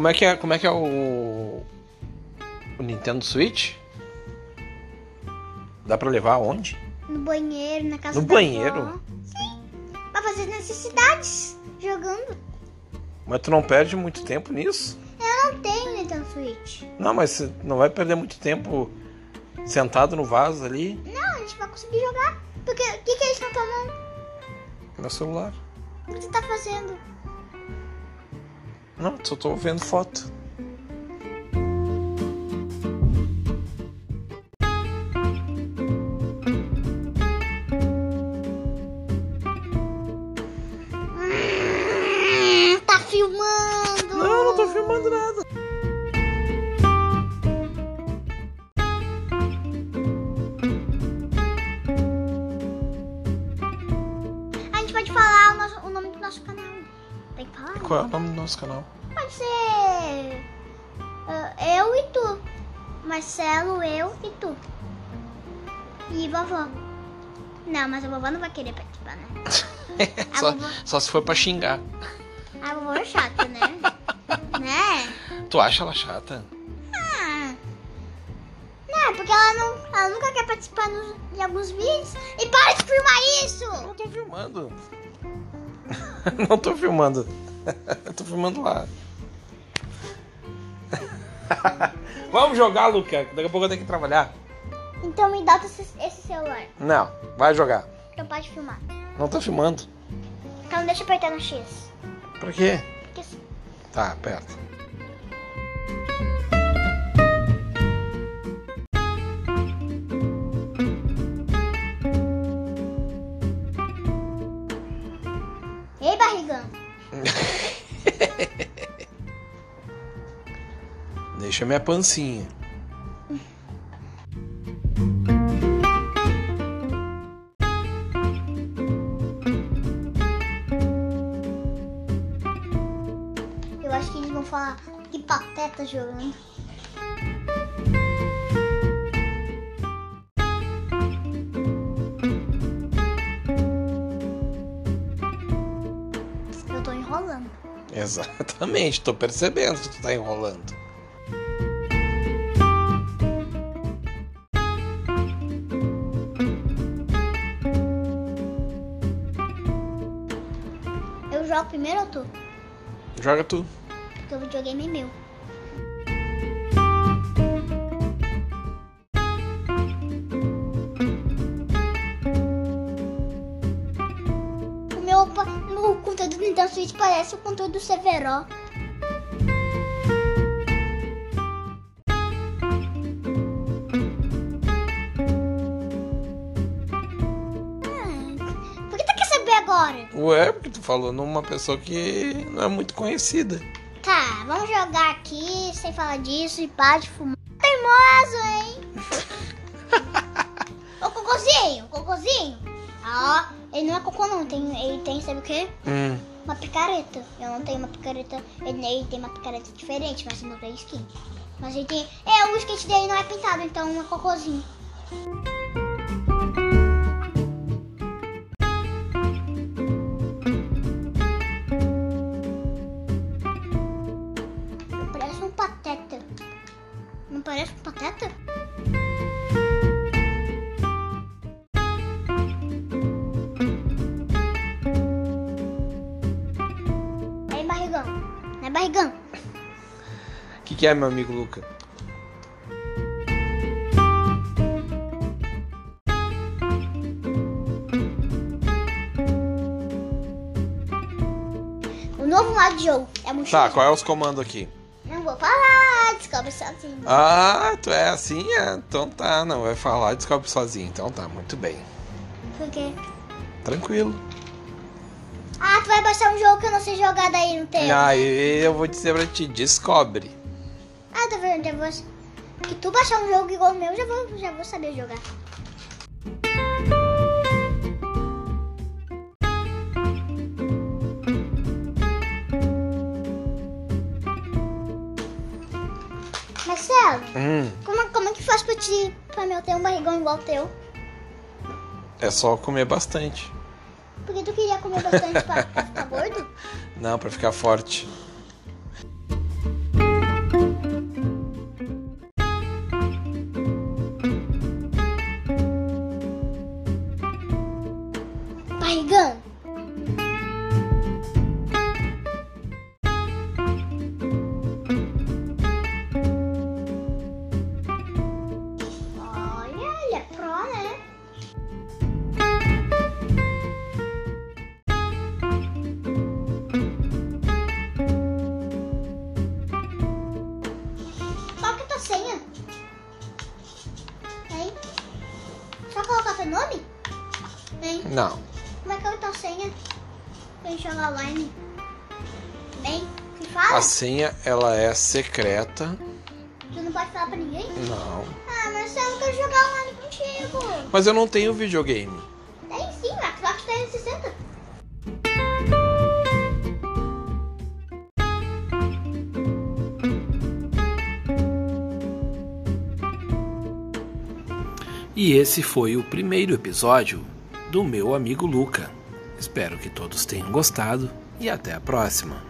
Como é que é, como é, que é o, o Nintendo Switch? Dá pra levar aonde? No banheiro, na casa No banheiro? avó. Sim. Pra fazer necessidades. Jogando. Mas tu não perde muito tempo nisso? Eu não tenho Nintendo Switch. Não, mas você não vai perder muito tempo sentado no vaso ali Não, a gente vai conseguir jogar. Porque o que, que eles estão tomando? no celular. O que você tá fazendo? Não, só tô vendo foto. Hum, tá filmando. Não, não tô filmando nada. A gente pode falar o, nosso- o nome do nosso canal. Tem? Qual é o nome do nosso canal? Pode ser ah, eu e tu. Marcelo, eu e tu. E vovó. Não, mas a vovó não vai querer participar, né? Só, vovó, só se for pra xingar. a vovó é chata, né? né? Tu acha ela chata? Ah. Não, porque ela, não, ela nunca quer participar nos, de alguns vídeos. E para de filmar isso! Não tô filmando. não tô filmando. Eu tô filmando lá. Vamos jogar, Luca. Daqui a pouco eu tenho que trabalhar. Então me dá esse, esse celular. Não, vai jogar. Então pode filmar. Não tô filmando. Então deixa eu apertar no X. Pra quê? Porque Tá, aperta. Ei, barrigão. Deixa minha pancinha. Eu acho que eles vão falar que pateta jogando. Exatamente, tô percebendo que tu tá enrolando. Eu jogo primeiro ou tu? Joga tu. Porque o videogame é meu. O meu, pa- o conteúdo do Nintendo Switch parece o conteúdo do Severo. Ah, Por que tu quer saber agora? Ué, porque tu falou numa pessoa que não é muito conhecida. Tá, vamos jogar aqui sem falar disso e para de fumar. Teimoso, hein? Ô, cocôzinho, cocôzinho. Ó, ele não é cocô não, tem, ele tem, sabe o quê? Hum. Uma picareta. Eu não tenho uma picareta, ele, ele tem uma picareta diferente, mas não tem skin. Mas ele tem, é, o skate dele não é pintado, então é cocôzinho. Barrigão? O que, que é, meu amigo Luca? O novo modo de jogo é muito Tá, qual é os comandos aqui? Não vou falar, descobre sozinho. Ah, tu é assim? É. Então tá, não vai falar, descobre sozinho. Então tá, muito bem. Por quê? Tranquilo. Ah, tu vai baixar um jogo que eu não sei jogar daí no teu. Aí eu vou dizer pra ti, descobre. Ah, tá vendo? Já vou... Que tu baixar um jogo igual o meu, já vou, já vou saber jogar. Marcelo, Hum, como, como é que faz pra ti, pra meu ter um barrigão igual o teu? é só comer bastante. Porque tu queria comer bastante pra, pra ficar gordo? Não, pra ficar forte. Tá Barrigão, nome? Hein? Não. Como é que é a tua senha? Pra gente jogar online. Bem, me fala. A senha, ela é secreta. Tu não pode falar pra ninguém? Não. Ah, mas eu quero jogar online contigo. Mas eu não tenho videogame. Tem sim, Xbox 360. E esse foi o primeiro episódio do meu amigo Luca. Espero que todos tenham gostado e até a próxima.